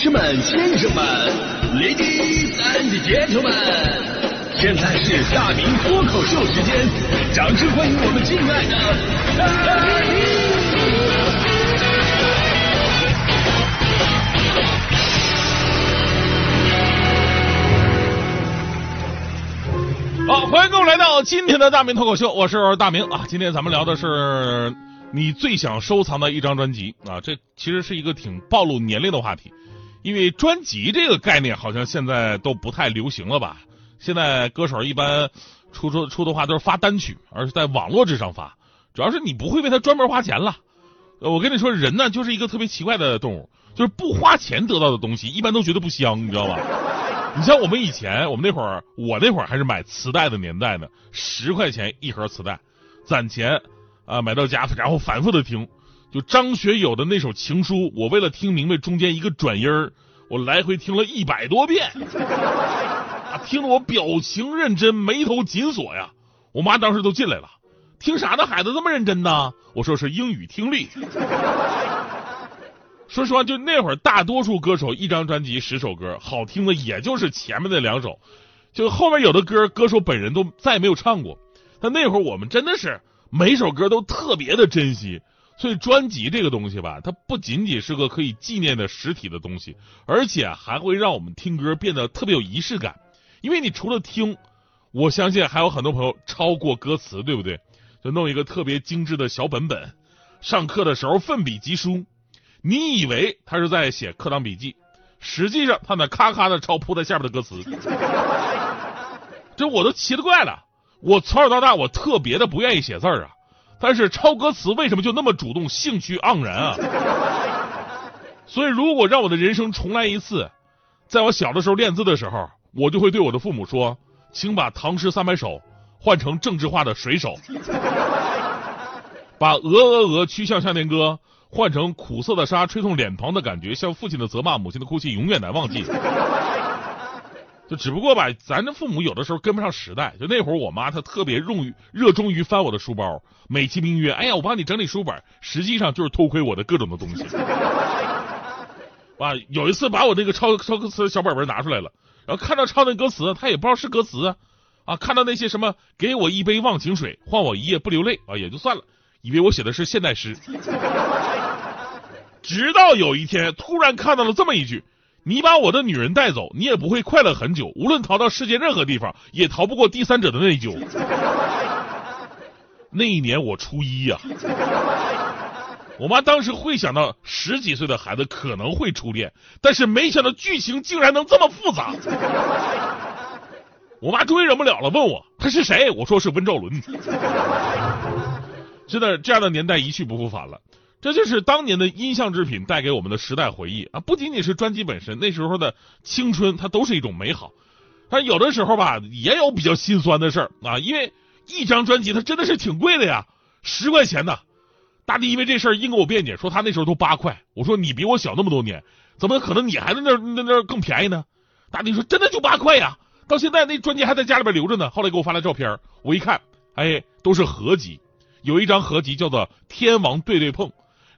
士们、先生们、ladies and gentlemen，现在是大明脱口秀时间，掌声欢迎我们敬爱的大明！好，欢迎各位来到今天的大明脱口秀，我是大明啊。今天咱们聊的是你最想收藏的一张专辑啊，这其实是一个挺暴露年龄的话题。因为专辑这个概念好像现在都不太流行了吧？现在歌手一般出出出的话都是发单曲，而是在网络之上发。主要是你不会为他专门花钱了。我跟你说，人呢就是一个特别奇怪的动物，就是不花钱得到的东西，一般都觉得不香，你知道吧？你像我们以前，我们那会儿，我那会儿还是买磁带的年代呢，十块钱一盒磁带，攒钱啊买到家，然后反复的听。就张学友的那首情书，我为了听明白中间一个转音儿，我来回听了一百多遍，啊，听得我表情认真，眉头紧锁呀。我妈当时都进来了，听啥呢？孩子这么认真呢？我说是英语听力。说实话，就那会儿，大多数歌手一张专辑十首歌，好听的也就是前面那两首，就后面有的歌，歌手本人都再也没有唱过。但那会儿我们真的是每首歌都特别的珍惜。所以专辑这个东西吧，它不仅仅是个可以纪念的实体的东西，而且还会让我们听歌变得特别有仪式感。因为你除了听，我相信还有很多朋友抄过歌词，对不对？就弄一个特别精致的小本本，上课的时候奋笔疾书。你以为他是在写课堂笔记，实际上他那咔咔的抄铺在下边的歌词。这我都奇了怪了。我从小到大，我特别的不愿意写字儿啊。但是抄歌词为什么就那么主动、兴趣盎然啊？所以如果让我的人生重来一次，在我小的时候练字的时候，我就会对我的父母说：“请把《唐诗三百首》换成政治化的水手，把《鹅鹅鹅曲项向天歌》换成苦涩的沙吹痛脸庞的感觉，像父亲的责骂，母亲的哭泣，永远难忘记。”就只不过吧，咱的父母有的时候跟不上时代。就那会儿，我妈她特别用于热衷于翻我的书包，美其名曰：“哎呀，我帮你整理书本。”实际上就是偷窥我的各种的东西。啊，有一次把我那个抄抄歌词的小本本拿出来了，然后看到抄那歌词，他也不知道是歌词啊，啊，看到那些什么“给我一杯忘情水，换我一夜不流泪”啊，也就算了，以为我写的是现代诗。直到有一天，突然看到了这么一句。你把我的女人带走，你也不会快乐很久。无论逃到世界任何地方，也逃不过第三者的内疚。那一年我初一呀，我妈当时会想到十几岁的孩子可能会初恋，但是没想到剧情竟然能这么复杂。我妈终于忍不了了，问我他是谁？我说是温兆伦。真的，这样的年代一去不复返了。这就是当年的音像制品带给我们的时代回忆啊！不仅仅是专辑本身，那时候的青春它都是一种美好。但有的时候吧，也有比较心酸的事儿啊，因为一张专辑它真的是挺贵的呀，十块钱呢。大弟因为这事儿硬跟我辩解，说他那时候都八块。我说你比我小那么多年，怎么可能你还在那那那更便宜呢？大弟说真的就八块呀，到现在那专辑还在家里边留着呢。后来给我发来照片，我一看，哎，都是合集，有一张合集叫做《天王对对碰》。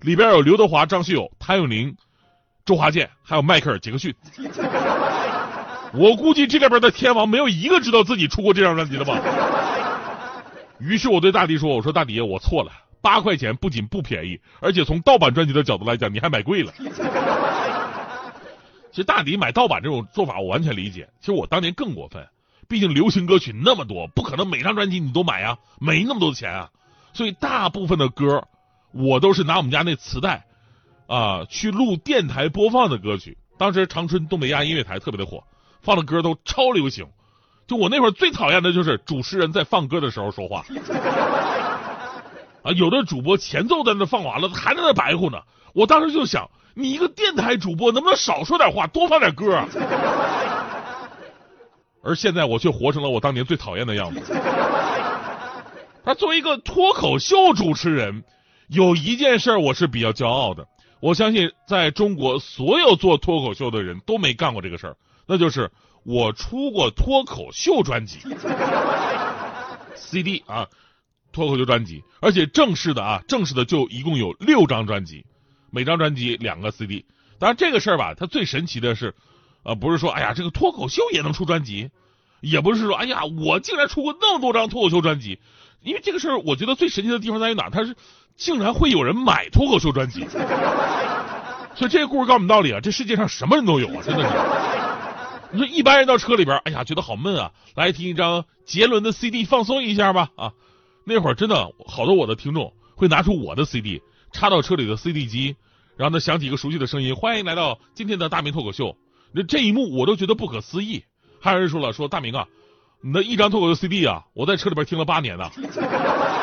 里边有刘德华、张学友、谭咏麟、周华健，还有迈克尔·杰克逊。我估计这里边的天王没有一个知道自己出过这张专辑的吧。于是我对大迪说：“我说大迪，我错了，八块钱不仅不便宜，而且从盗版专辑的角度来讲，你还买贵了。”其实大迪买盗版这种做法我完全理解。其实我当年更过分，毕竟流行歌曲那么多，不可能每张专辑你都买啊，没那么多钱啊。所以大部分的歌。我都是拿我们家那磁带，啊，去录电台播放的歌曲。当时长春东北亚音乐台特别的火，放的歌都超流行。就我那会儿最讨厌的就是主持人在放歌的时候说话，啊，有的主播前奏在那放完了，还在那白活呢。我当时就想，你一个电台主播能不能少说点话，多放点歌？而现在我却活成了我当年最讨厌的样子。他作为一个脱口秀主持人。有一件事我是比较骄傲的，我相信在中国所有做脱口秀的人都没干过这个事儿，那就是我出过脱口秀专辑，CD 啊，脱口秀专辑，而且正式的啊，正式的就一共有六张专辑，每张专辑两个 CD，当然这个事儿吧，它最神奇的是，呃，不是说哎呀这个脱口秀也能出专辑，也不是说哎呀我竟然出过那么多张脱口秀专辑，因为这个事儿我觉得最神奇的地方在于哪？它是竟然会有人买脱口秀专辑。所以这个故事告诉我们道理啊，这世界上什么人都有啊，真的是。你说一般人到车里边，哎呀，觉得好闷啊，来听一张杰伦的 CD 放松一下吧啊。那会儿真的好多我的听众会拿出我的 CD 插到车里的 CD 机，然后呢响起一个熟悉的声音，欢迎来到今天的大明脱口秀。那这一幕我都觉得不可思议。还有人说了，说大明啊，你的一张脱口秀 CD 啊，我在车里边听了八年呢，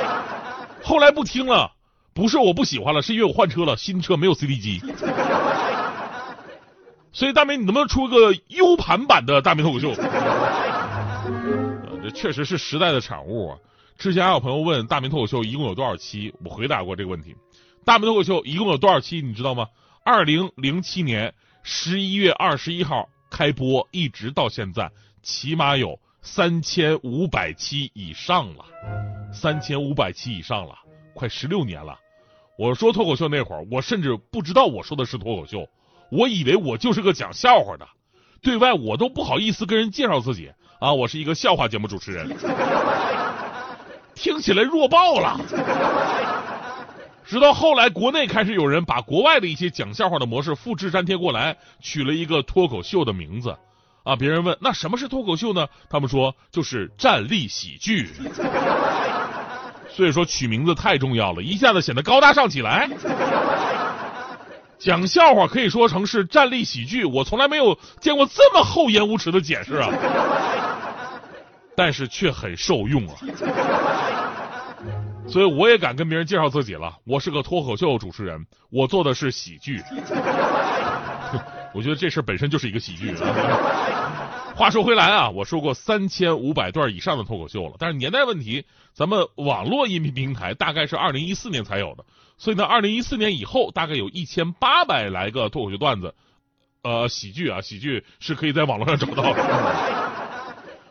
后来不听了。不是我不喜欢了，是因为我换车了，新车没有 CD 机。所以大明，你能不能出个 U 盘版的大明脱口秀？这确实是时代的产物啊！之前还有朋友问大明脱口秀一共有多少期，我回答过这个问题。大明脱口秀一共有多少期，你知道吗？二零零七年十一月二十一号开播，一直到现在，起码有三千五百期以上了，三千五百期以上了，快十六年了。我说脱口秀那会儿，我甚至不知道我说的是脱口秀，我以为我就是个讲笑话的，对外我都不好意思跟人介绍自己啊，我是一个笑话节目主持人，听起来弱爆了。直到后来，国内开始有人把国外的一些讲笑话的模式复制粘贴过来，取了一个脱口秀的名字啊。别人问那什么是脱口秀呢？他们说就是站立喜剧。所以说取名字太重要了，一下子显得高大上起来。讲笑话可以说成是站立喜剧，我从来没有见过这么厚颜无耻的解释啊！但是却很受用啊！所以我也敢跟别人介绍自己了，我是个脱口秀主持人，我做的是喜剧。我觉得这事本身就是一个喜剧。话说回来啊，我说过三千五百段以上的脱口秀了，但是年代问题，咱们网络音频平台大概是二零一四年才有的，所以呢，二零一四年以后大概有一千八百来个脱口秀段子，呃，喜剧啊，喜剧是可以在网络上找到的，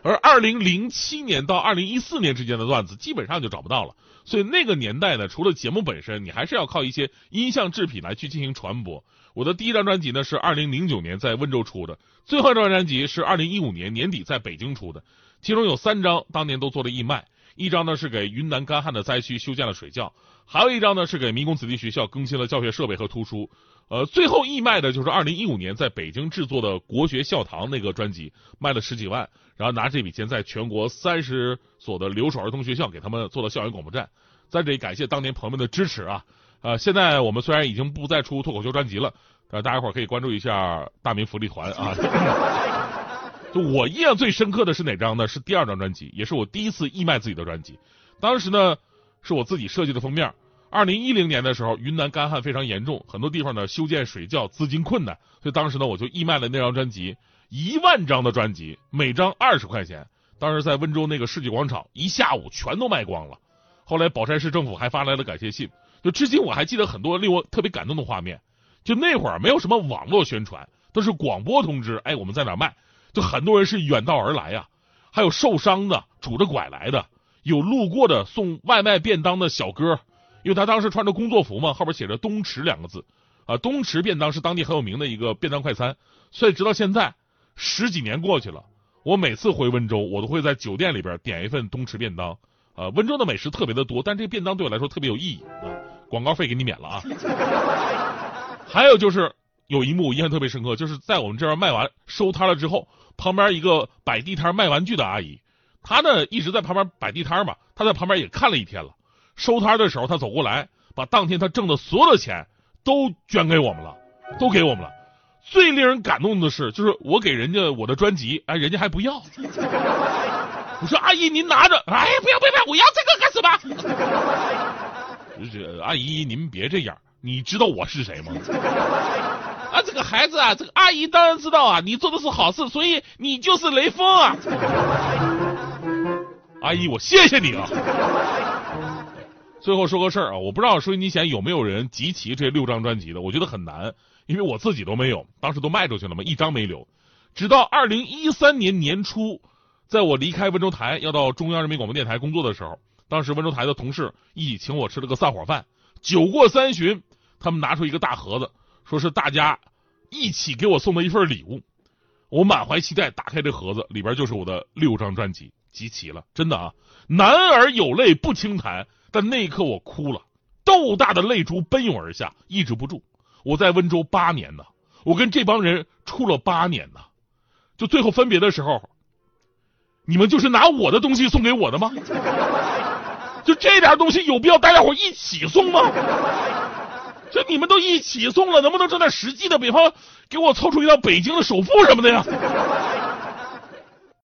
而二零零七年到二零一四年之间的段子基本上就找不到了，所以那个年代呢，除了节目本身，你还是要靠一些音像制品来去进行传播。我的第一张专辑呢是二零零九年在温州出的，最后一张专辑是二零一五年年底在北京出的，其中有三张当年都做了义卖，一张呢是给云南干旱的灾区修建了水窖，还有一张呢是给民工子弟学校更新了教学设备和图书，呃，最后义卖的就是二零一五年在北京制作的国学校堂那个专辑，卖了十几万，然后拿这笔钱在全国三十所的留守儿童学校给他们做了校园广播站，在这里感谢当年朋友们的支持啊。呃，现在我们虽然已经不再出脱口秀专辑了，呃，大家伙可以关注一下大明福利团啊。就我印象最深刻的是哪张呢？是第二张专辑，也是我第一次义卖自己的专辑。当时呢，是我自己设计的封面。二零一零年的时候，云南干旱非常严重，很多地方呢修建水窖资金困难，所以当时呢我就义卖了那张专辑，一万张的专辑，每张二十块钱。当时在温州那个世纪广场，一下午全都卖光了。后来宝山市政府还发来了感谢信。就至今我还记得很多令我特别感动的画面，就那会儿没有什么网络宣传，都是广播通知，哎，我们在哪卖，就很多人是远道而来呀，还有受伤的拄着拐来的，有路过的送外卖便当的小哥，因为他当时穿着工作服嘛，后边写着东池两个字，啊，东池便当是当地很有名的一个便当快餐，所以直到现在十几年过去了，我每次回温州，我都会在酒店里边点一份东池便当，啊，温州的美食特别的多，但这个便当对我来说特别有意义啊。广告费给你免了啊！还有就是有一幕我印象特别深刻，就是在我们这边卖完收摊了之后，旁边一个摆地摊卖玩具的阿姨，她呢一直在旁边摆地摊嘛，她在旁边也看了一天了。收摊的时候，他走过来，把当天他挣的所有的钱都捐给我们了，都给我们了。最令人感动的是，就是我给人家我的专辑，哎，人家还不要。我说阿姨您拿着，哎，不要不要不要，我要这个干什么？这 阿姨，您别这样，你知道我是谁吗？啊，这个孩子啊，这个阿姨当然知道啊，你做的是好事，所以你就是雷锋啊！阿姨，我谢谢你啊！最后说个事儿啊，我不知道收音机前有没有人集齐这六张专辑的，我觉得很难，因为我自己都没有，当时都卖出去了嘛，一张没留。直到二零一三年年初，在我离开温州台要到中央人民广播电台工作的时候。当时温州台的同事一起请我吃了个散伙饭，酒过三巡，他们拿出一个大盒子，说是大家一起给我送的一份礼物。我满怀期待打开这盒子，里边就是我的六张专辑，集齐了，真的啊！男儿有泪不轻弹，但那一刻我哭了，豆大的泪珠奔涌而下，抑制不住。我在温州八年呢，我跟这帮人处了八年呢，就最后分别的时候，你们就是拿我的东西送给我的吗？就这点东西有必要大家伙一起送吗？就你们都一起送了，能不能挣点实际的？比方给我凑出一套北京的首付什么的呀？